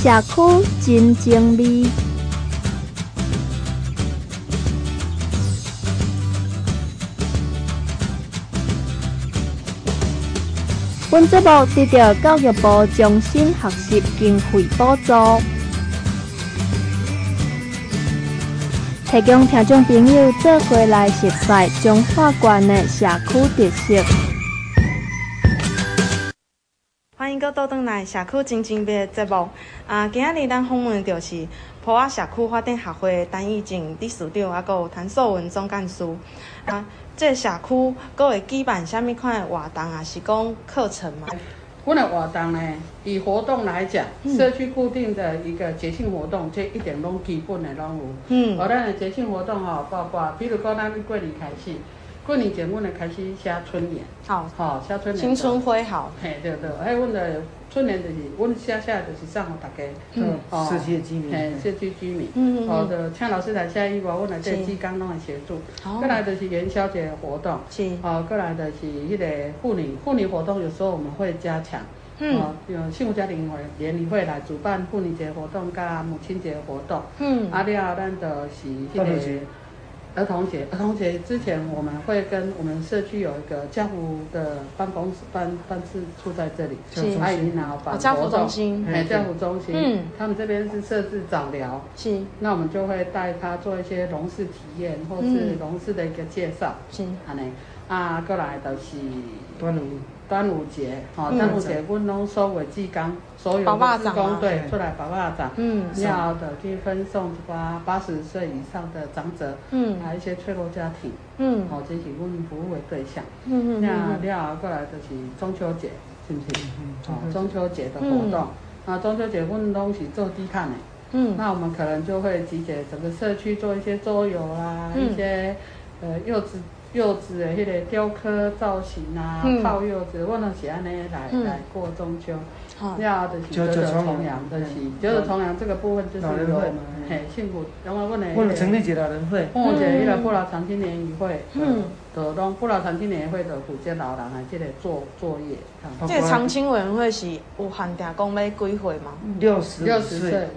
社区真静谧。本节目得到教育部终身学习经费补助，提供听众朋友做伙来熟悉彰化县的社区特色。迎倒转来社区真静谧的节目。啊，今日咱访问的就是浦仔社区发展协会陈义静理事长，还有谭素文总干事。啊。这社区阁会举办什么款的活动啊？是讲课程吗？阮的活动呢，以活动来讲，嗯、社区固定的一个节庆活动，这一点拢基本的拢有。嗯。我咱的节庆活动吼，包括比如讲咱过年开始，过年前阮会开始写春联。好。好、哦，写春联。新春挥好。嘿，对对，还阮的。春联就是，阮写写就是送互大家，嗯，社区的居民，嘿，社区居民，嗯嗯，哦，就请老师来写以外，阮来这志工拢会协助。好，过来就是元宵节活动，是，哦，过来就是迄个妇女妇女活动，有时候我们会加强，嗯，哦，有幸福家庭会联谊会来主办妇女节活动，加母亲节活动，嗯，啊了，咱就是迄个。儿童节，儿童节之前我们会跟我们社区有一个家福的办公室办办事处在这里，阿姨然后办家福中心，哎，家福中心，嗯，他们这边是设置早疗，是，那我们就会带他做一些农事体验，或是农事的一个介绍，是，安尼，啊，过来的是端午。节，吼，端午节，阮拢收为志工，所有的志工队出来把袜子，嗯，然后的去分送一寡八十岁以上的长者，嗯，还有一些脆弱家庭，嗯，吼，这是阮服务的对象，嗯嗯，那了后过来就是中秋节，是不是？嗯，好中秋节的活动，啊，中秋节阮拢是做低碳的，嗯，那我们可能就会集结整个社区做一些桌游啦，一些呃柚子。柚子的迄个雕刻造型啊，泡柚子，我拢是安尼来来过中秋。然后就是九九重阳，就是九九重阳这个部分就是由我们嘿幸福，然后阮的。我们成立一个老人会，或者迄个不老长青联谊会。嗯。活动不老长青年会的负责老人啊，这个做作业。这个长青委员会是有限定讲要几岁吗？六十六十岁，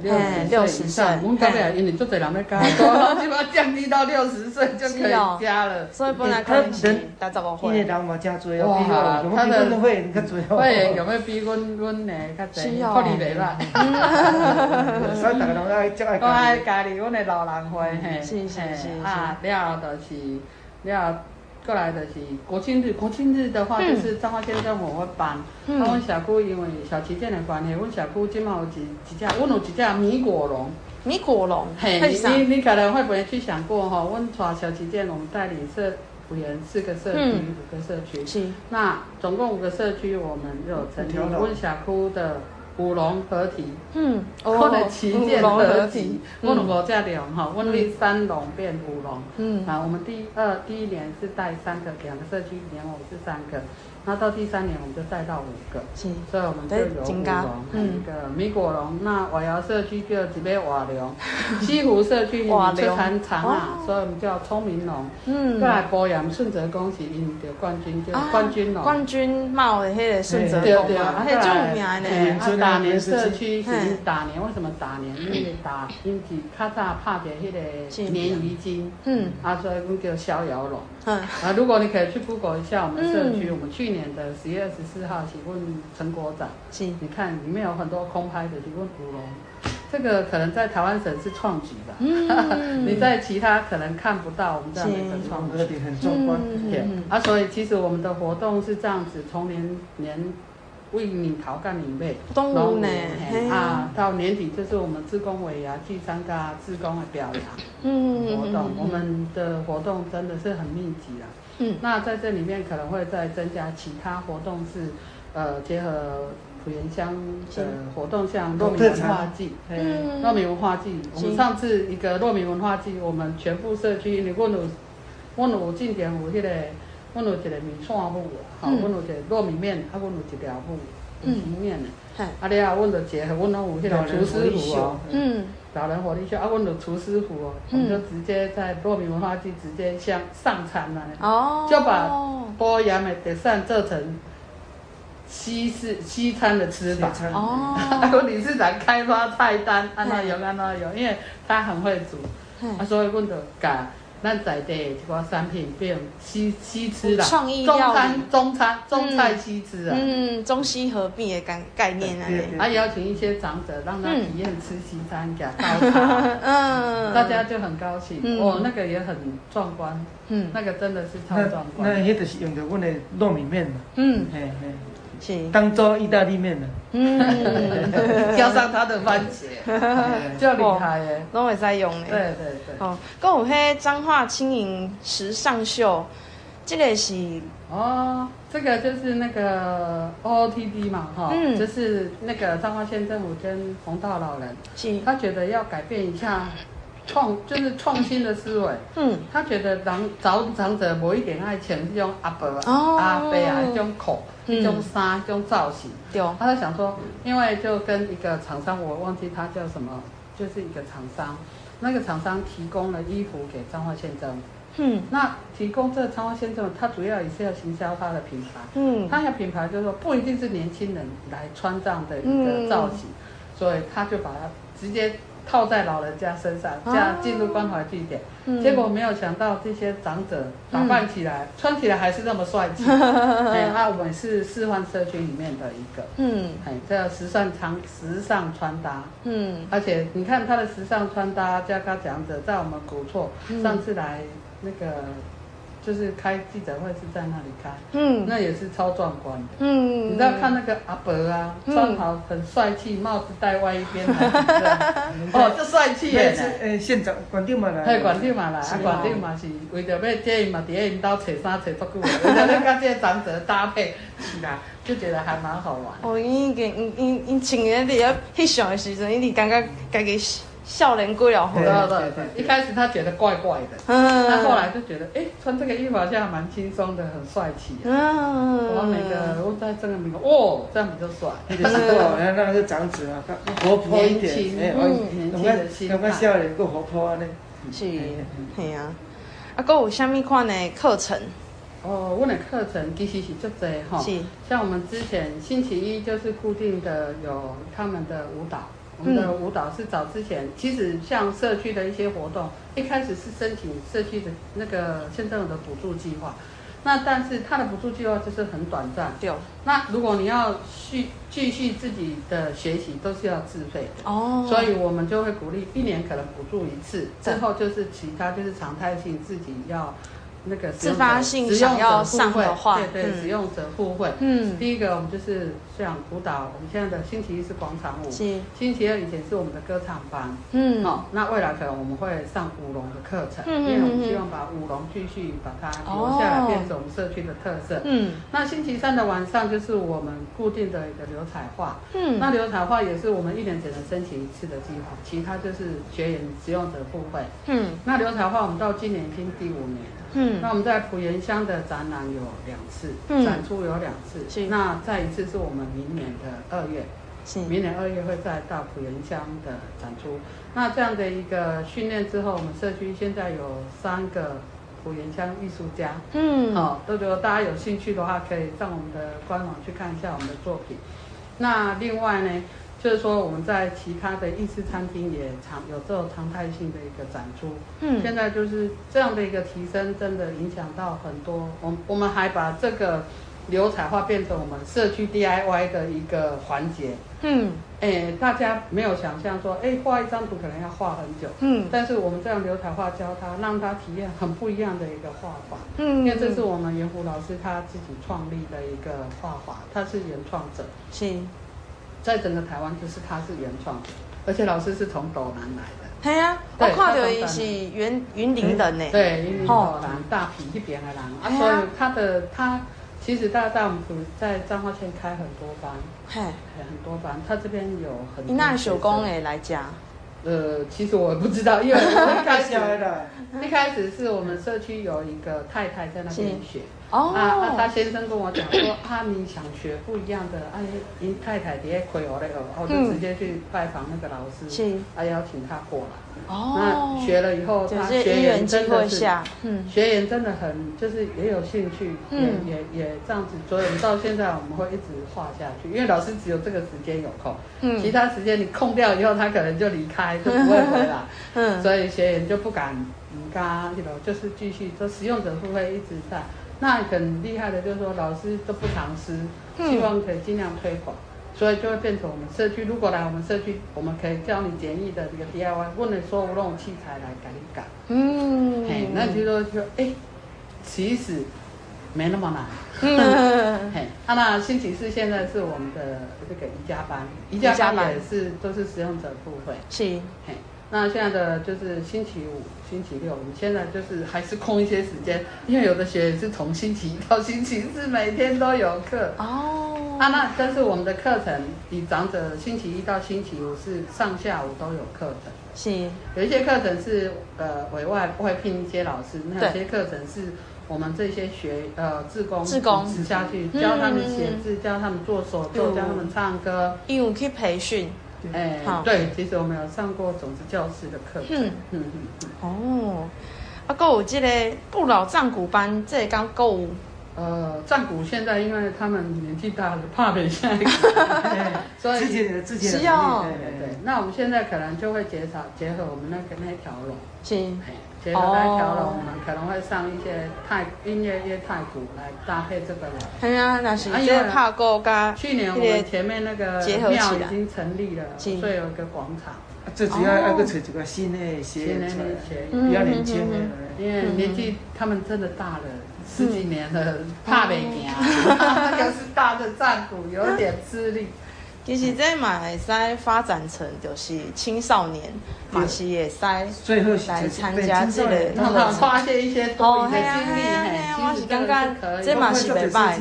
六十岁。我们这边因为做侪人要加，基本上降低到六十岁就可以加了。所以本来可能是大十五岁。因为人多哦。哇，他的会员较多。会员有没有比阮阮的较侪？福利袂歹。所以大家拢爱加爱加。爱家己阮的老人会，嘿，是是是。啊，了后就是了。过来就是国庆日，国庆日的话就是彰化县政府会办。嗯。阮社区因为小旗舰的关系，阮小区今嘛有一一只，阮有一只米果龙。米果龙。嘿，你你可能会不会去想过哈？阮带小旗舰，我们带领社会员四个社区，五个社区。是。那总共五个社区，我们有成立温霞窟的。五龙合体，嗯，我的旗舰合体，我们五只龙哈，我们三龙变五龙，嗯，啊，我们第二第一年是带三个，两个社区，一年我是三个。那到第三年我们就带到五个，是，所以我们就有五龙，嗯，一个米果龙。那瓦窑社区就几杯瓦龙，西湖社区出产长啊，所以我们叫聪明龙。嗯，过来保养顺泽宫是赢得冠军，就冠军龙。冠军帽的迄个顺泽宫，对对啊，还著名呢。年社区是大年，为什么大年？因为大因是较早拍的迄个鲶鱼精，嗯，啊，所以我们叫逍遥龙。嗯，啊，如果你可以去 Google 一下我们社区，我们去年的十月二十四号，请问成果展，是，你看里面有很多空拍的，请问古龙，这个可能在台湾省是创举吧，嗯，你在其他可能看不到我们这样的一个创举，很壮观，嗯，啊，所以其实我们的活动是这样子，从年年。为你桃干领备，然后呢，啊，到年底就是我们志工委啊，去参加志工的表扬，嗯，活动，我们的活动真的是很密集啊。嗯，那在这里面可能会再增加其他活动，是呃结合埔盐乡的活动，像糯米文化季，嗯，糯米文化季，我们上次一个糯米文化季，我们全部社区，你问我，问我进点我迄个。阮有一个米线舞，吼，阮有一个糯米面，啊，阮有一条舞，米线面的，啊，了后，阮就结合，阮拢有迄个厨师傅哦，嗯，老人活力秀，啊，阮有厨师傅哦，我们就直接在糯米文化季直接上上餐了，哦，就把埔盐的特产做成西式西餐的吃法。哦。还有理事长开发菜单，按哪有按哪有，因为他很会煮，啊，所以问的改。那在地一个产品变西西吃啦，创意中餐中餐中菜西吃啊，嗯，中西合并的概概念啊，还邀请一些长者让他体验吃西餐，给他倒茶，嗯，大家就很高兴，哦，那个也很壮观，嗯，那个真的是超壮观。那那就是用着我的糯米面嘛，嗯，嘿嘿。当做意大利面呢，嗯，浇上它的番茄，就厉害耶，拢会使用的。对对对。哦，还有迄彰化轻盈时尚秀，这个是哦，这个就是那个 OOTD 嘛，哈、哦，嗯，就是那个彰化县政府跟红道老人，是，他觉得要改变一下创，就是创新的思维，嗯，他觉得长长长者某一点爱请这种阿伯、哦、阿伯啊这种口。一种衫，一种造型。对、嗯，他在想说，因为就跟一个厂商，我忘记他叫什么，就是一个厂商，那个厂商提供了衣服给彰化县政府。嗯，那提供这个彰化县政府，他主要也是要行销他的品牌。嗯，他的品牌就是说，不一定是年轻人来穿这样的一个造型，嗯、所以他就把它直接。套在老人家身上，这样进入关怀据点，嗯、结果没有想到这些长者打扮起来、嗯、穿起来还是那么帅气。哎，那我们是示范社区里面的一个，嗯，哎，这时尚长时尚穿搭，嗯，而且你看他的时尚穿搭，加他讲者在我们古厝，嗯、上次来那个。就是开记者会是在那里开，嗯，那也是超壮观的，嗯，你知道看那个阿伯啊，穿好很帅气，帽子戴歪一边，哦，这帅气耶！诶，县长管长嘛来，嘿，管长嘛来，啊，管长嘛是为着要这伊嘛，伫个因兜找衫找足久，为着要甲这个长者搭配起来，就觉得还蛮好玩。哦，因因因因因穿个伫个翕相的时阵，伊伫感觉家己。笑脸过了，对对对，一开始他觉得怪怪的，嗯，他后来就觉得，哎，穿这个衣服好像还蛮轻松的，很帅气。嗯，我每个我在这个名，哦，这样比较帅。是哦，那那个 长子啊，活泼一点，年轻的心态，感觉笑脸够活泼啊，呢。是，系啊。啊，还有什么款的课程？哦，我的课程其实是足多哈，是，像我们之前星期一就是固定的有他们的舞蹈。我们的舞蹈是早之前，其实像社区的一些活动，一开始是申请社区的那个县政府的补助计划，那但是它的补助计划就是很短暂。对。那如果你要续继续自己的学习，都是要自费的。哦。所以我们就会鼓励一年可能补助一次，之后就是其他就是常态性自己要。那个自发性想要上的话，对对，使用者互惠。嗯，第一个我们就是像舞蹈，我们现在的星期一是广场舞，星期二以前是我们的歌唱班。嗯，好，那未来可能我们会上舞龙的课程，因为我们希望把舞龙继续把它留下来，变成我们社区的特色。嗯，那星期三的晚上就是我们固定的一个流彩画。嗯，那流彩画也是我们一年只能申请一次的计划，其他就是学员使用者互惠。嗯，那流彩画我们到今年已经第五年。嗯，那我们在埔盐乡的展览有两次，嗯、展出有两次。那再一次是我们明年的二月，是明年二月会再到埔盐乡的展出。那这样的一个训练之后，我们社区现在有三个埔盐乡艺术家。嗯，好、哦，都觉得大家有兴趣的话，可以上我们的官网去看一下我们的作品。那另外呢？就是说，我们在其他的意式餐厅也常有这种常态性的一个展出。嗯，现在就是这样的一个提升，真的影响到很多。我我们还把这个流彩画变成我们社区 DIY 的一个环节。嗯，哎，大家没有想象说，哎，画一张图可能要画很久。嗯，但是我们这样流彩画教他，让他体验很不一样的一个画法。嗯，因为这是我们袁虎老师他自己创立的一个画法，他是原创者。是。在整个台湾，就是他是原创的，而且老师是从斗南来的。对呀，我看到伊是云云林人呢。对，云林斗南大坪一边的人啊，所以他的他其实大在我们在彰化县开很多班，嘿，很多班。他这边有很多。那手工诶来讲，呃，其实我不知道，因为我一开始一开始是我们社区有一个太太在那边学。哦，啊，啊他先生跟我讲说，啊，你想学不一样的，啊，你太太底下亏我那个，我就直接去拜访那个老师，是，啊，邀请他过来。哦，那学了以后，他学员真的是，嗯，学员真的很，就是也有兴趣，嗯，也也也这样子，所以我们到现在我们会一直画下去，因为老师只有这个时间有空，嗯，其他时间你空掉以后，他可能就离开，就不会回来，嗯，所以学员就不敢，嗯，嘎，这种就是继续，说使用者会不会一直在，那很厉害的，就是说老师都不藏私，希望可以尽量推广。所以就会变成我们社区，如果来我们社区，我们可以教你简易的这个 DIY，问你说那种器材来改一改。嗯，嘿，那就说就哎，其实没那么难。嗯，嘿，啊，那星期四现在是我们的这个瑜伽班，瑜伽班也是都是使用者付费。是，嘿。那现在的就是星期五、星期六，我们现在就是还是空一些时间，因为有的学员是从星期一到星期四每天都有课。哦。啊，那但是我们的课程，以长者星期一到星期五是上下午都有课程。是，有一些课程是呃委外会聘一些老师，那有些课程是我们这些学呃志工志工。下去教他们写字，教他们做手作，教他们唱歌，义务去培训。哎，好对，其实我们有上过种子教师的课程。嗯嗯嗯。哦，啊，够有这个不老战鼓班，这刚够。呃，战鼓现在因为他们年纪大了，怕被下一个，所以自己的自己的能力。对对对。那我们现在可能就会结合结合我们那个那条龙。行。结合那条龙，我们可能会上一些太音乐乐太鼓来搭配这个了。对啊，那是因为怕过加。去年我们前面那个庙已经成立了，所以有一个广场。这主要要个找这个新的新的比较年轻的，因为年纪他们真的大了，十几年了，怕没行。那个 是大的战鼓，有点吃力。其实这嘛会使发展成就是青少年，嘛是会使来参加这个，发现一些多余的精力。我是感觉这嘛是袂歹。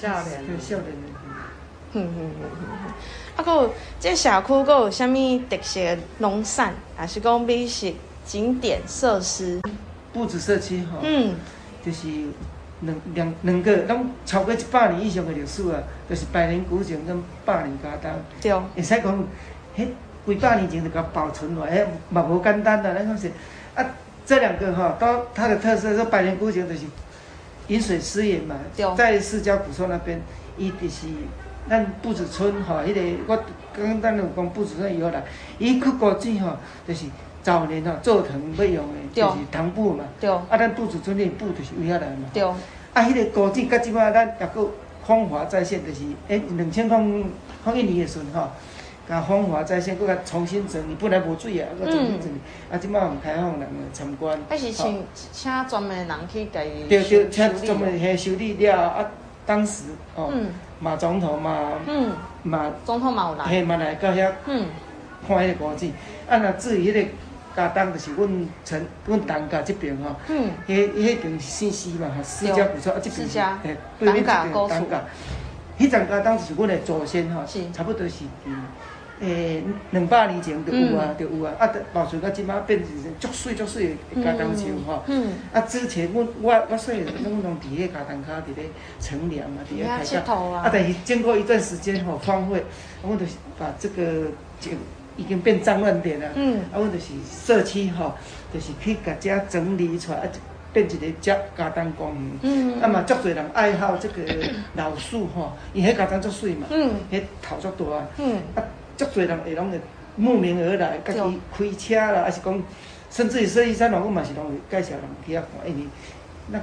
少年，少年。哼哼哼哼。啊，还有这社区还有啥物特色的农产，还是讲美食景点设施？不止社区哈，嗯，就是。两两两个拢超过一百年以上的历史啊，就是百年古井跟百年家当。对。会使讲，迄几百年前就甲保存落来，迄嘛无简单的，咱讲是啊，这两个哈，都它的特色，说百年古井就是饮水思源嘛，对在四郊古厝那边，伊就是咱布子村哈，迄、那个我刚刚咱有讲布子村以后来，伊去古井吼，就是。早年吼做糖要用的，就是糖布嘛。对。啊，咱布子村的布就是为遐来嘛。对。啊，迄个古井，甲即摆咱也阁风华在线，就是诶，两千零零一年的时阵吼，甲风华再现，阁甲重新整理，本来无水啊，佫重新整理。啊，即摆有开放人参观。还是请请专门人去家己。对对，请专门去修理了啊，当时哦，马总统嘛，嗯，马总统嘛有来。嘿，嘛来到遐，嗯，看迄个古井。啊，若至于迄个。家当就是阮陈阮东家这边吼，嗯，迄迄边是姓施嘛，吼，施家古厝啊，这边是诶，对面即边东家，迄阵家当就是阮的祖先吼，差不多是诶诶两百年前就有啊，就有啊，啊，保存到即摆变成足水足水的家当厝吼，嗯，啊，之前阮我我细个拢拢伫迄家当卡伫咧乘凉啊，伫咧开讲，啊，但是经过一段时间吼荒废，我就是把这个就。已经变脏乱点了，嗯，啊，阮就是社区吼，就是去甲遮整理出来，啊，变一个遮家当公园，嗯，啊嘛，足侪人爱好这个老树吼，伊迄家当足水嘛，嗯，迄头足大，嗯，啊，足侪人会拢会慕名而来，家己开车啦，还是讲，甚至于说医生，我嘛是拢会介绍人去遐看，因为那。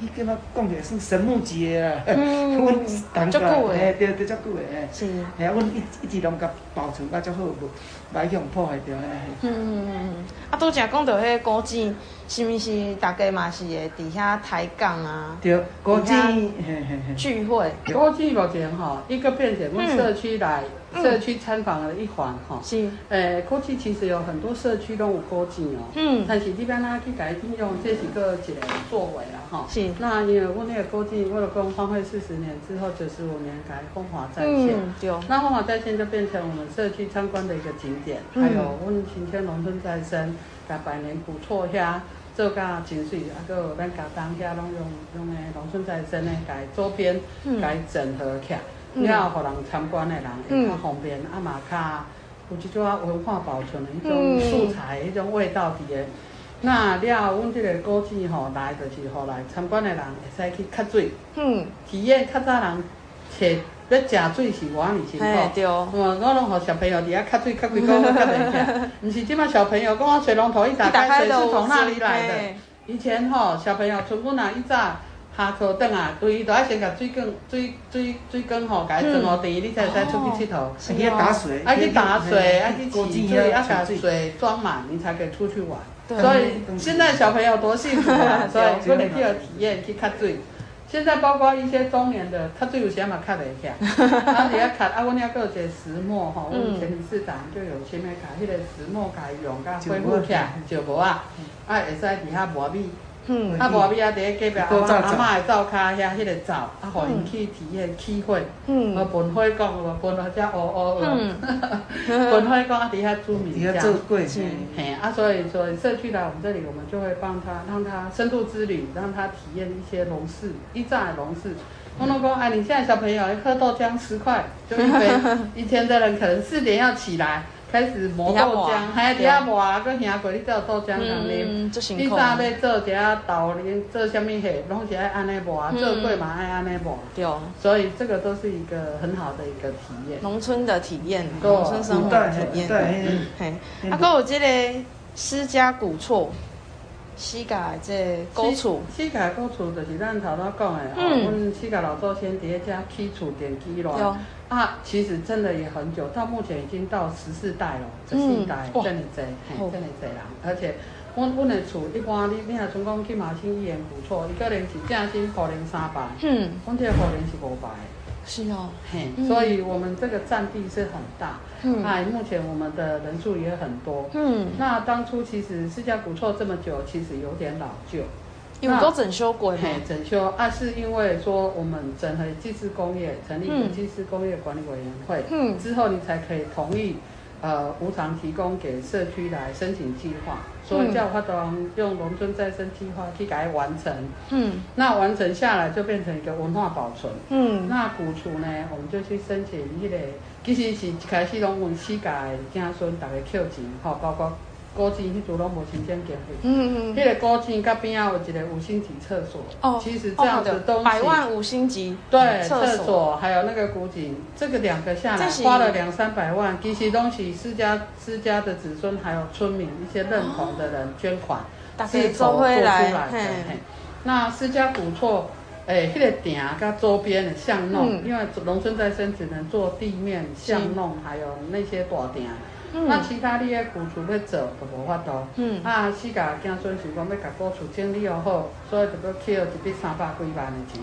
伊叫我讲起来算神木节啊，阮当家嘿，对对，足久诶，是，嘿啊，阮一一直拢甲保存甲足好，无歹去互破坏掉诶。嗯嗯嗯，啊，拄则讲到迄个古井，是毋是大家嘛是会伫遐抬杠啊？对，古井嘿嘿嘿，聚会。古井目前吼，一个变成阮社区来。社区参访的一环哈，是，诶，过去其实有很多社区都有古井哦，嗯，但是这边呢去改应用这几个一个作为了哈，是，那因为我那个古井为了讲荒废四十年之后九十五年改风华在线，嗯，那风华在线就变成我们社区参观的一个景点，还有温晴天农村再生，改百年古厝遐。做甲真水，啊，搁有咱家当遐拢用用诶农村再生诶，甲周边甲整合起来，了互人参观的人会较方便，啊嘛较有一种文化保存的迄种素材，迄种味道伫诶。那了，阮即个古迹吼来，就是互来参观的人会使去吸水，嗯，体验较早人切。要食水是偌尔辛苦，对，我拢互小朋友伫遐吸水吸几工较袂起，毋是即摆小朋友讲我水龙头一打开，水是从哪里来的？以前吼小朋友像阮啊，以早下课等啊，对伊都爱先甲水缸、水水水缸吼，甲伊装好滴，你才会使出去佚佗。爱去打水，爱去打水，爱去取水，爱甲水装满，你才可以出去玩。所以现在小朋友多幸福啊！所以不能去体验去较水。现在包括一些中年的，他最有钱嘛，卡得起，下卡啊，阮遐个有一个石磨吼，阮前理事长就有前面卡，迄个石磨甲用甲恢复起来，石磨啊，啊会使底下磨米，啊磨米啊，底下隔壁阿妈阿妈的灶骹遐迄个灶，啊，互因去体验起火，啊，喷火讲，啊，喷到遮乌乌的，喷火讲啊，底下煮米浆，嘿，啊，所以说社区来我们这里，我们就会帮他，让他深度之旅，让他体验一些农事，一在农事。我老公，哎，你现在小朋友一喝豆浆十块就一杯，以前的人可能四点要起来。开始磨豆浆，还有底下磨啊，搁兄过你做豆浆能啉。你啥要做一下豆奶，做什么货，拢是爱安尼磨，做粿嘛爱安尼磨。对。所以这个都是一个很好的一个体验。农村的体验，农村生活的体验。对。嘿。啊，搁有这个私家古厝，四甲这古厝。四甲古厝就是咱头头讲的，哦，阮四甲老祖先伫遐起厝奠基咯。啊，其实真的也很久，到目前已经到十四代了，十四代真哩济，嘿，真哩济人。而且，阮阮的厝一般你你若像讲去马新医院不错，一个人是正新可能三百，嗯，阮这个户龄是五百，是哦，嘿，所以我们这个占地是很大，嗯，哎，目前我们的人数也很多，嗯，那当初其实世家古厝这么久，其实有点老旧。因为都整修过，嘿，整修。啊，是因为说我们整合技师工业，成立一个祭祀工业管理委员会，嗯，之后你才可以同意，呃，无偿提供给社区来申请计划，所以叫发动用农村再生计划去给它完成，嗯，那完成下来就变成一个文化保存，嗯，那古厝呢，我们就去申请那个，其实是一开始拢问世界子孙大家扣钱，哈，包括。古井迄组拢无新建建费，嗯嗯，迄个古井甲边啊有一个五星级厕所，哦，其实这样子东西，百万五星级，对，厕所。还有那个古井，这个两个下来花了两三百万，其实东西私家私家的子孙还有村民一些认同的人捐款，自筹做出来的，那私家古厝，诶，迄个顶甲周边的巷弄，因为农村再生只能做地面巷弄，还有那些大顶。嗯、那其他你的古厝要做都无法度。嗯。啊，四家子孙想讲要甲古厝整理又好，所以就要摕了一笔三百几万的钱。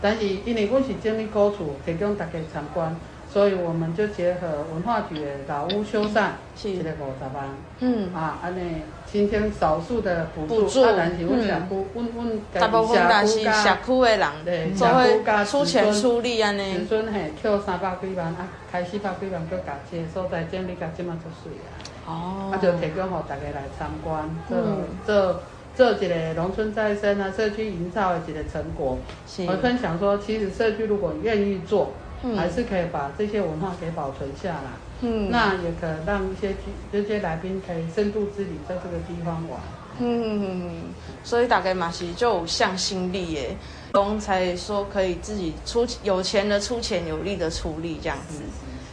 但是因为阮是整理古厝，提供大家参观，所以我们就结合文化局的老屋修缮，一个五十万。嗯。啊，安尼。今天少数的补助，啊，但是阮社区，阮阮大部分都是社区的人，对，社区加出钱出力安尼。子孙嘿，扣三百几万，啊，开四百几万，搁甲这个所在建立甲这么做水啊。哦。啊，就提供互大家来参观，做做做一个农村再生啊，社区营造的一个成果。是。我分享说，其实社区如果愿意做，还是可以把这些文化给保存下来。嗯，那也可让一些这些来宾可以深度之旅在这个地方玩。嗯，所以大概嘛是就有向心力耶，东才说可以自己出有钱的出钱，有力的出力这样子。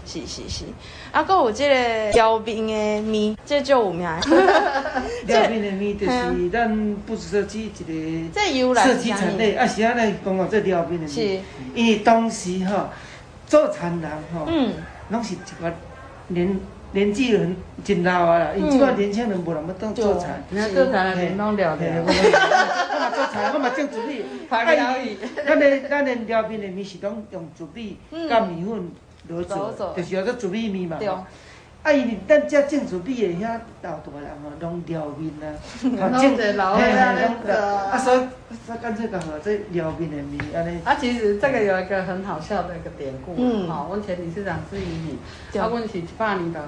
是是是。啊，还有这个刁宾的米，这就有名。刁宾的米就是咱不只设计一个设计产业，啊是啊，来讲讲这刁宾的米，是因为当时哈做田人吼，嗯，拢是一个。年年纪很真老啊啦，因为即个年轻人无人要当做菜，你看做菜的人拢了了，我嘛做菜，我嘛种竹米。拍交易，咱的咱的料面的面是拢用竹米、甲米粉落做，就是叫做竹米面嘛。啊，伊咱遮政治比的遐老大人吼，拢撩面啊，种者老岁啊，那个啊，所以所以干脆讲吼，这撩面的面安尼。啊，其实这个有一个很好笑的一个典故，嗯，好，阮前理事长之于你，啊，阮是一百年的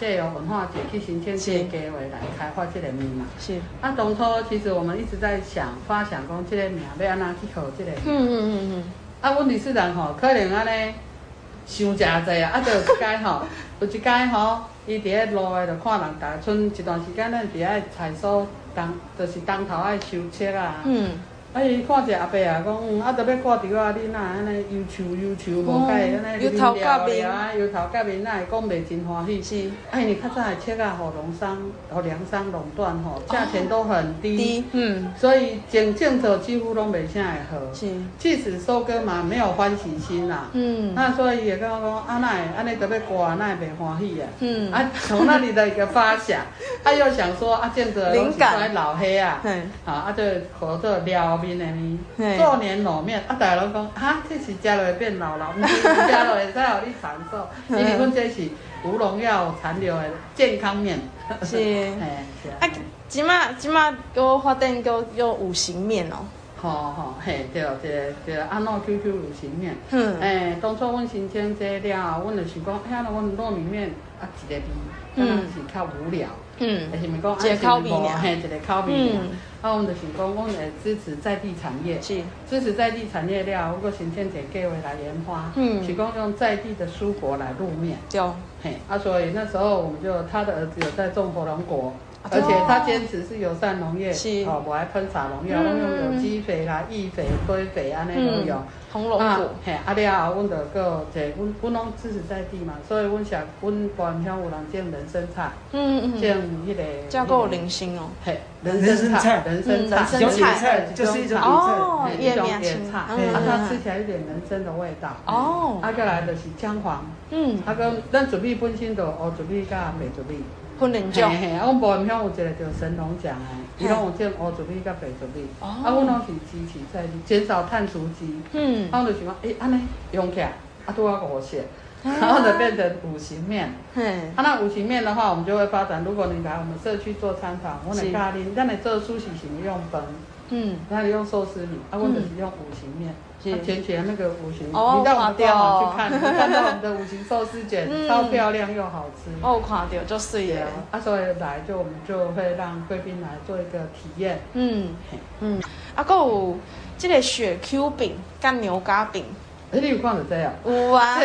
借由文化节去新建这个机会来开发这个面嘛，是。啊，当初其实我们一直在想发想讲这个名要安怎去号这个名，嗯嗯嗯嗯。啊，阮理事长吼，可能安尼想诚济啊，啊，就有一摆吼。有一摆吼，伊伫咧路诶，就看人逐个剩一段时间，咱伫遐菜所东，就是东头爱收车啊。嗯。啊！伊看一个阿伯啊，讲嗯，啊，着要挂电话，你哪会安尼忧愁忧愁，无解安尼聊聊啊，摇头甲面哪会讲袂真欢喜？是。哎，你看这台册啊，互农商、互粮商垄断吼，价钱都很低。嗯。所以种种者几乎拢袂啥会好。是。即使收割嘛，没有欢喜心啦。嗯。那所以也跟我讲，啊，哪会安尼着要挂，哪会袂欢喜啊？嗯。啊，从那里的一个发想，啊，又想说啊，种者拢是老黑啊。嗯。啊，啊，就合作撩。做年老面，啊，大家拢讲，哈，这是食落会变老老，唔是食落会使互你长寿，因为阮这是无农药残留的健康面。是，哎，是啊。啊，即马即马给我发展叫叫五行面哦。好好，嘿，对对对，安诺 QQ 五行面。嗯。哎，当初阮新签这了，阮就想讲，哎呀，那阮糯米面啊，一个味，可能是较无聊。嗯。还是咪讲，一个口味尔，嘿，一个口味尔。啊，阮就想讲，阮会支持在地产业，是支持在地产业了，我个行政者计划来研发，嗯，提供用在地的蔬果来露面。对。嘿，啊，所以那时候我们就他的儿子有在种火龙果。而且他坚持是友善农业，是。哦，不爱喷洒农药，拢用有机肥啦、易肥、堆肥安尼拢用。红龙果，嘿，啊了后，阮就个这，阮阮拢支持在地嘛，所以阮想，阮县乡有人种人参菜，嗯嗯，种迄个，叫个人参哦，嘿，人参菜，人参菜，有野菜，就是一种哦，一种野菜，啊，它吃起来有点人参的味道，哦，啊，过来就是姜黄，嗯，啊，个咱准备本身就哦准备加白准备。训练种，嘿嘿，啊，阮埔盐乡有一个叫神农奖诶，伊拢有种乌竹米甲白竹米，啊，阮拢是支持在地，减少碳足迹，嗯，啊，阮就想讲，诶，安尼用起来，啊，拄啊五色，然后就变成五行面，嘿，啊，那五行面的话，我们就会发展，如果你来我们社区做参访，我来教你，咱来做苏式型用饭，嗯，那你用寿司米，啊，阮就是用五行面。前前那个五行，你到我们官网去看，看到我们的五行寿司卷，超漂亮又好吃。哦，看到就是耶。啊，所以来就我们就会让贵宾来做一个体验。嗯嗯，啊，还有这个雪 Q 饼跟牛轧饼，哎，你有看到这样？有啊，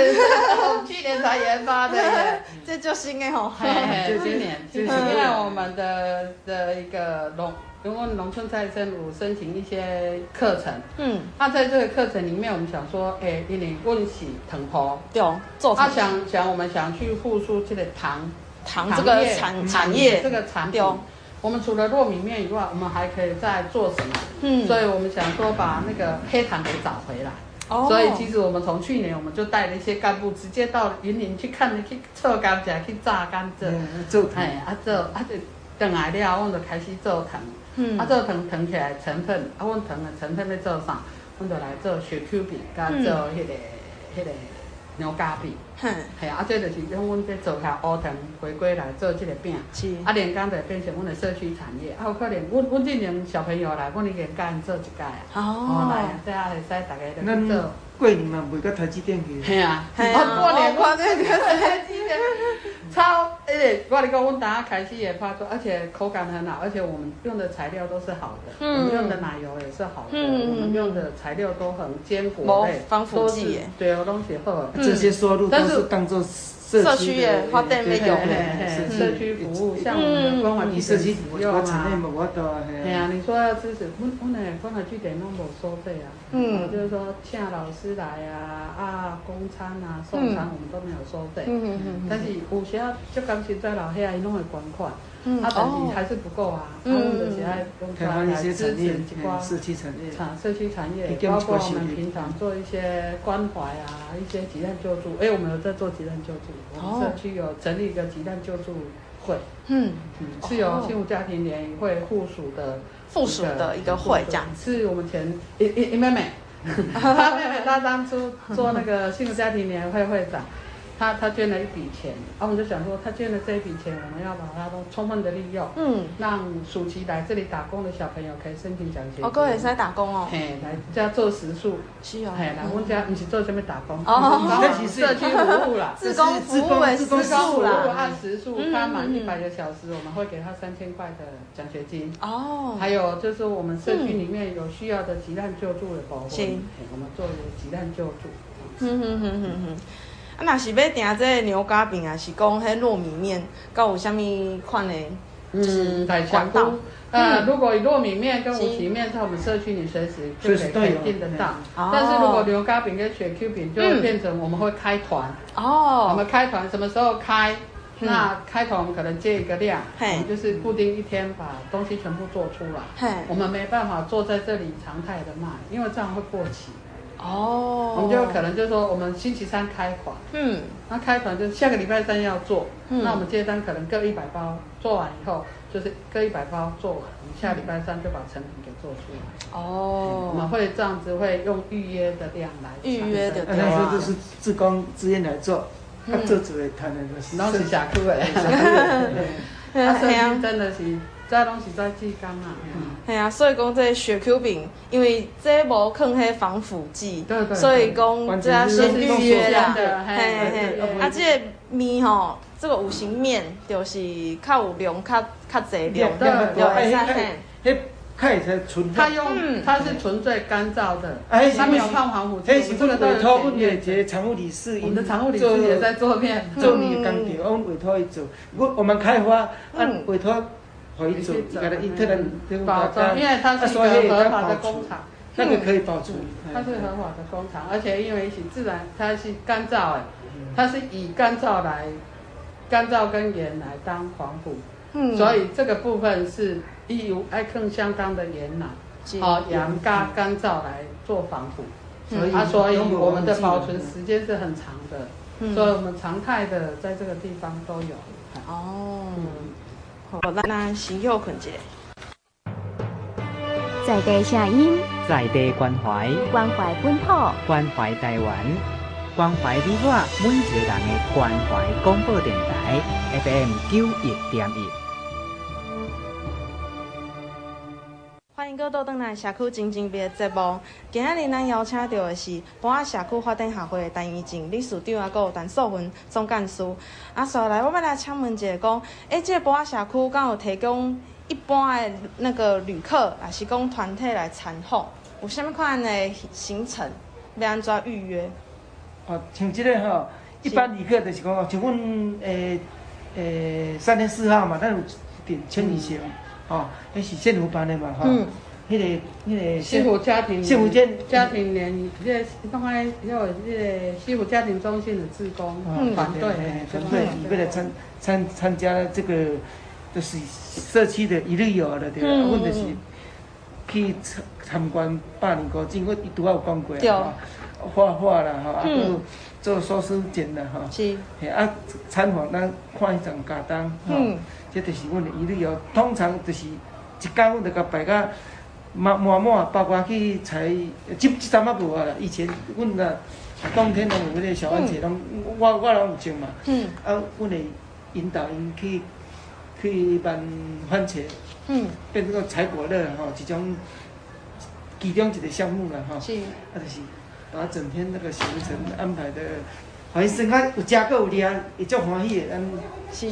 去年才研发的耶，这就新的吼。嘿嘿，就今年，就是因为我们的的一个农。因为农村再生有申请一些课程，嗯，那在这个课程里面，我们想说，哎，因为温习糖铺，对，做他想想我们想去复苏这个糖糖这个产产业这个产品，我们除了糯米面以外，我们还可以再做什么？嗯，所以我们想说把那个黑糖给找回来。哦，所以其实我们从去年我们就带了一些干部直接到云林去看，去测甘蔗，去榨甘蔗，做糖，哎，啊做啊就等来了，我们就开始做糖。嗯，啊，做糖糖起来成分，啊，阮糖的成分要做啥？阮就来做雪 Q 饼，加做迄个迄个牛轧饼。嘿，系啊，啊，这就是用阮在做下乌糖回归来做即个饼。是，啊，连干就变成阮的社区产业，啊，有可能阮阮今年小朋友来，阮已经教因做一届啊。哦，来啊，这下会使大家来做。过年嘛，卖个台积电去。系啊，啊，过年过那个台积电，超，而且我跟你讲，我大家开始也发出，而且口感很好，而且我们用的材料都是好的，我们用的奶油也是好的，我们用的材料都很坚果类，防腐剂，对，我东西好。这些收入都是当做。社区的发展没有社区服务，像我们的关怀据点使用啊，对啊，你说要支持，我我呢关怀据点拢无收费啊，嗯，就是说请老师来啊，啊，供餐啊，送餐我们都没有收费，嗯嗯嗯，但是有时啊，就感情在老黑啊，伊拢会捐款。嗯，啊，但是还是不够啊。嗯，他们的是爱用出来来支持一寡社区产业，产社区产业，包括我们平常做一些关怀啊，一些急难救助。哎，我们有在做急难救助，我们社区有成立一个急难救助会。嗯嗯，是由幸福家庭联谊会附属的附属的一个会，这样是我们前一一一妹妹，她 妹妹她当初做那个幸福家庭联谊会会长。他他捐了一笔钱，然后我们就想说，他捐了这一笔钱，我们要把它都充分的利用，嗯，让暑期来这里打工的小朋友可以申请奖学金。哦，各位是在打工哦。嘿，来家做食宿。是哦。嘿，来我们家不是做什么打工。哦。社区服务啦，志工服务，志工服务按时数，他满一百个小时，我们会给他三千块的奖学金。哦。还有就是我们社区里面有需要的急难救助的保护，行，我们做急难救助。嗯哼哼哼哼。啊，若是要订这个牛轧饼啊，是讲迄糯米面，佮有啥物款的？嗯，在香菇。呃，如果糯米面跟五旗面在我们社区里随时就可以订得到。但是如果牛轧饼跟雪 Q 饼，就会变成我们会开团。哦。我们开团什么时候开？那开团我们可能接一个量，我们就是固定一天把东西全部做出来。我们没办法坐在这里常态的卖，因为这样会过期。哦，我们就可能就是说，我们星期三开团，嗯，那开团就下个礼拜三要做，嗯，那我们接单可能各一百包，做完以后就是各一百包做完，我们下礼拜三就把成品给做出来。哦，我们会这样子，会用预约的量来预约的，那时候都是自工自愿来做，他做主的摊的都是，都是下课的，他生意真的是。这拢是在志工啊，系啊，所以讲这雪 Q 饼，因为这无放迄防腐剂，所以讲这要先预约啦。嘿嘿，啊，这个面吼，这个五行面就是较有量，较较济量，对对，会使嘿。它也是纯，它用它是纯粹干燥的，它没有放防腐剂。哎，是这个委托我们的常务理事，我们的常务理事也在做面，做面工厂，我们委托伊做，我我们开发按委托。可以做，给它一特人保障，因为它是一个合法的工厂，那个可以保存。它是合法的工厂，而且因为是自然，它是干燥哎，它是以干燥来，干燥跟盐来当防腐，嗯，所以这个部分是有爱更相当的盐呐，哦，盐加干燥来做防腐，所以所以我们的保存时间是很长的，所以我们常态的在这个地方都有。哦。好，咱咱先休困一下。在地声音，在地关怀，关怀本土，关怀台湾，关怀你我每一个人的关怀广播电台 FM 九一点一。欢迎各位登来社区精精辟的节目。今日咱邀请到的是博雅社区发展协会的陈怡静理事长，啊，还有陈素云总干事。啊，所以来，我们来请问一下，讲，诶，这个博雅社区敢有提供一般的那个旅客，还是讲团体来参访？有什么款的行程？要安怎预约？哦，像这个哈，一般旅客就是讲，像阮诶诶三月四号嘛，咱有点千里行。嗯哦，那是幸福班的嘛，哈，那个那个幸福家庭，幸福家家庭联，那个刚开要有那个幸福家庭中心的职工团队，团队为了参参参加这个，就是社区的一日游了，对吧？或者是去参参观百年古迹，我一拄仔有讲过啊，画画啦，哈，啊，做做手纸剪的哈，是，啊，参访咱看一场假灯，哈。这就是阮的一日游，通常就是一天，阮就甲摆甲满满满，包括去采，这这阵仔无啊啦。以前阮呐冬天拢有迄个小番茄，拢、嗯、我我拢有种嘛。嗯。啊，阮会引导因去去办番茄，嗯，变成个采果乐吼，一种其中一个项目啦吼。是。啊，就是把整天那个行程安排的。反正生个有加够有量，也足欢喜的。嗯，是。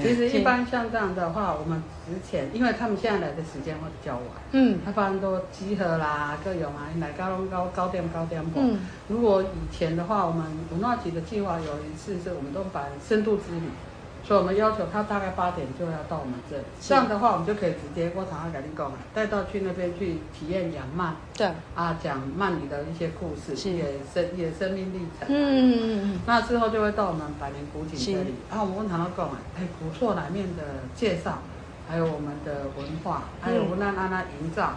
其实一般像这样的话，我们之前，因为他们现在来的时间会比较晚。嗯。他发现都集合啦，各有嘛，来高龙高高点高点过？嗯。如果以前的话，我们文化局的计划有一次是我们都办深度之旅。所以我们要求他大概八点就要到我们这里，这样的话我们就可以直接我常常跟你讲啊，带到去那边去体验养鳗，对，啊讲鳗鱼的一些故事，是。也生也生命历程，嗯嗯嗯，那之后就会到我们百年古井这里，然后我们常常讲啊，哎，古厝里面的介绍，还有我们的文化，还有我们那那营造，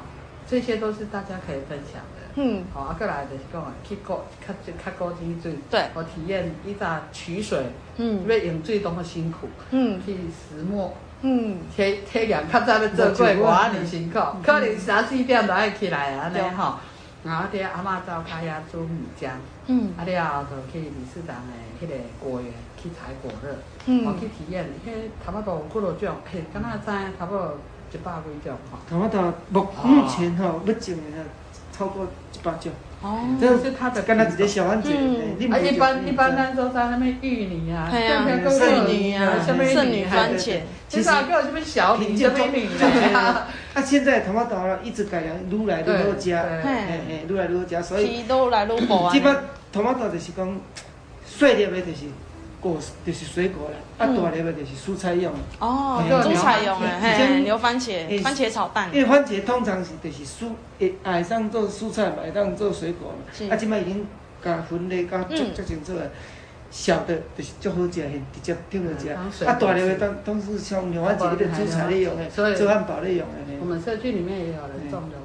这些都是大家可以分享的。嗯，好，啊，过来就是讲啊，去过较较高级水，对，我体验一扎取水，嗯，要用水多么辛苦，嗯，去石磨，嗯，体体验较早的做过，我安尼辛苦，可能三四点就爱起来啊，安尼吼，然后啲阿嬷走开呀煮米浆，嗯，啊了后就去理事长的迄个果园去采果乐，嗯，我去体验，迄差不多有几多种，嘿，敢若知差不多一百几种吼。差不多目目前吼要种诶超过一百种。哦，这是他的，跟他直接小番茄，啊，一般一般咱都在那边芋泥啊，圣女啊，圣女番茄，其实还有什么小品种女啊？啊，现在他妈到了，一直改良，撸来愈好食，嘿嘿，愈来愈好食，所以，愈来愈好啊。基本他妈到就是讲，帅点的就是。果就是水果啦，啊大粒的就是蔬菜用。哦，蔬菜用的，嘿，牛番茄，番茄炒蛋。因为番茄通常是就是蔬，会爱上做蔬菜嘛，会当做水果嘛。啊，即摆已经加分类，加足足清楚的。小的就是足好食，直接丢落食。啊，大粒的当当是像牛番茄的蔬菜类用的，做汉堡类用的。我们社区里面也有人种的。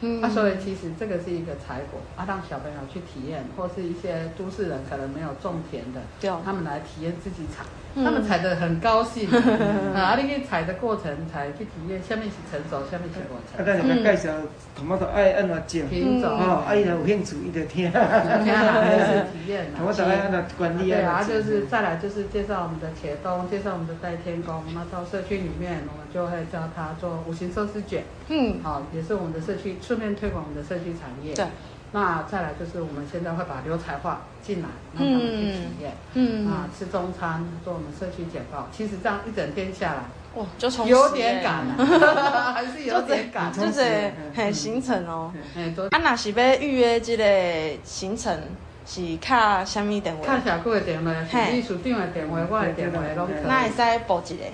嗯，啊，所以其实这个是一个采果，啊，让小朋友去体验，或是一些都市人可能没有种田的，对，他们来体验自己采，他们采的很高兴，啊，你去采的过程，才去体验，下面是成熟，下面是果成。啊，咱就介绍，头毛头爱按怎种，品种，哦，啊，伊若有兴趣，伊就听，听是体验，头毛头爱按怎管理啊。对啊，就是。再来就是介绍我们的茄冬，介绍我们的戴天宫，那到社区里面，我们就会叫他做五行寿司卷，嗯，好，也是我们的社区。顺便推广我们的社区产业。对。那再来就是我们现在会把留才华进来，让他们去体验。嗯。啊，吃中餐，做我们社区简报。其实这样一整天下来，哇，就从有点赶了，还是有点赶，就是很行程哦。哎，都。啊，那是要预约这个行程，是卡什么电话？卡社区的电话，是秘书长的电话，我的电话拢可以。那会使报一个？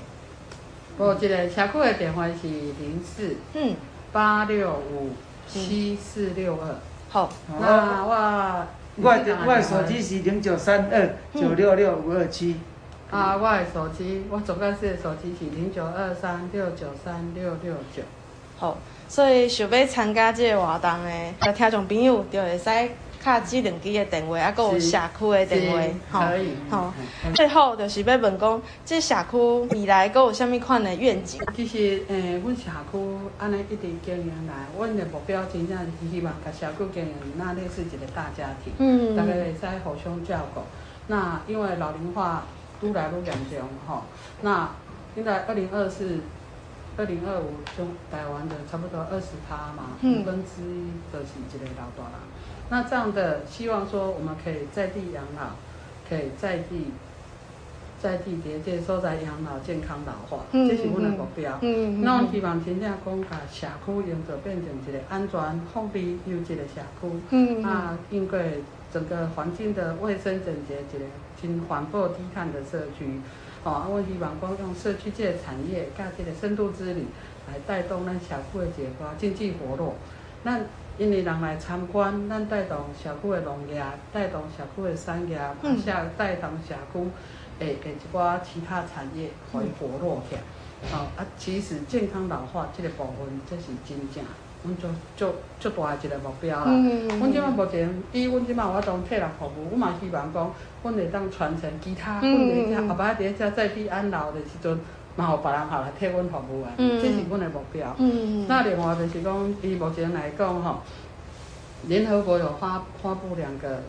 报一个社区的电话是零四。嗯。八六五七四六二，好，那我我我的手机是零九三二九六六五二七，啊，我的手机我总干事的手机是零九二三六九三六六九，好，所以想要参加这个活动的听众朋友就会使。卡即两支的电话，啊，还有社区的电话，可以，好。最后就是要问讲，这社区未来还有甚物款的愿景？其实，诶、欸，阮社区安尼一直经营来，阮的目标真正是希望甲社区经营那类似一个大家庭，嗯，大家会使互相照顾。那因为老龄化愈来愈严重，吼，那现在二零二四、二零二五中台湾的差不多二十趴嘛，五分之一就是一个老大人。那这样的希望说，我们可以在地养老，可以在地，在地叠接收在养老健康老化，嗯、这是我们的目标。那我希望真正讲把社区营造变成一个安全、封闭、优质的社区。啊，应该整个环境的卫生整洁，一个真环保低碳的社区。哦，我希望讲用社区这个产业，加这个深度治理，来带动咱社区的这个经济活络。那因为人来参观，咱带动社区的农业，带动社区的产业，嗯，下带动社区诶诶一寡其他产业可以活络起来。好、嗯、啊，其实健康老化这个部分，这是真正，阮就就就大一个目标啦。嗯嗯。阮即马目前，以阮即马我当体力服务，我嘛希望讲，阮会当传承其他，阮会当后摆伫遮再去安老的时阵。嘛，有别人下来替阮服务啊，嗯、这是阮的目标。嗯、那另外就是讲，以目前来讲吼，联合国有发发布两个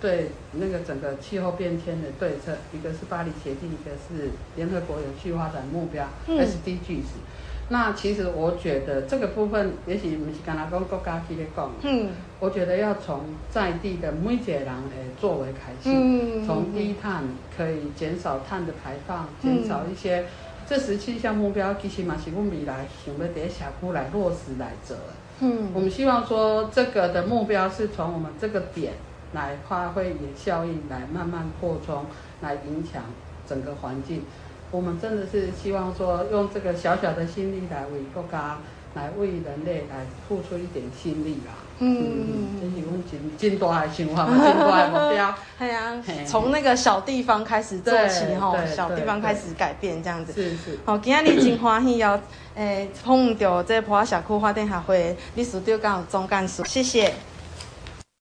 对那个整个气候变迁的对策，一个是巴黎协定，一个是联合国有序发展目标、嗯、SDGs。那其实我觉得这个部分，也许不是刚才讲国家去咧讲，嗯，我觉得要从在地的每一个人诶作为开始，从低碳可以减少碳的排放，减少一些。这十七项目标其实嘛是阮未来想要伫社区来落实来做。嗯，我们希望说这个的目标是从我们这个点来发挥也效应，来慢慢扩充，来影响整个环境。我们真的是希望说用这个小小的心力来为国家。来为人类来付出一点心力啦，嗯，真真大的想法嘛，真大的目标。系啊，从那个小地方开始做起吼，小地方开始改变这样子。是是。好，今天你真欢喜要诶，碰到这个普华社区发展协会理事长兼总干事，谢谢。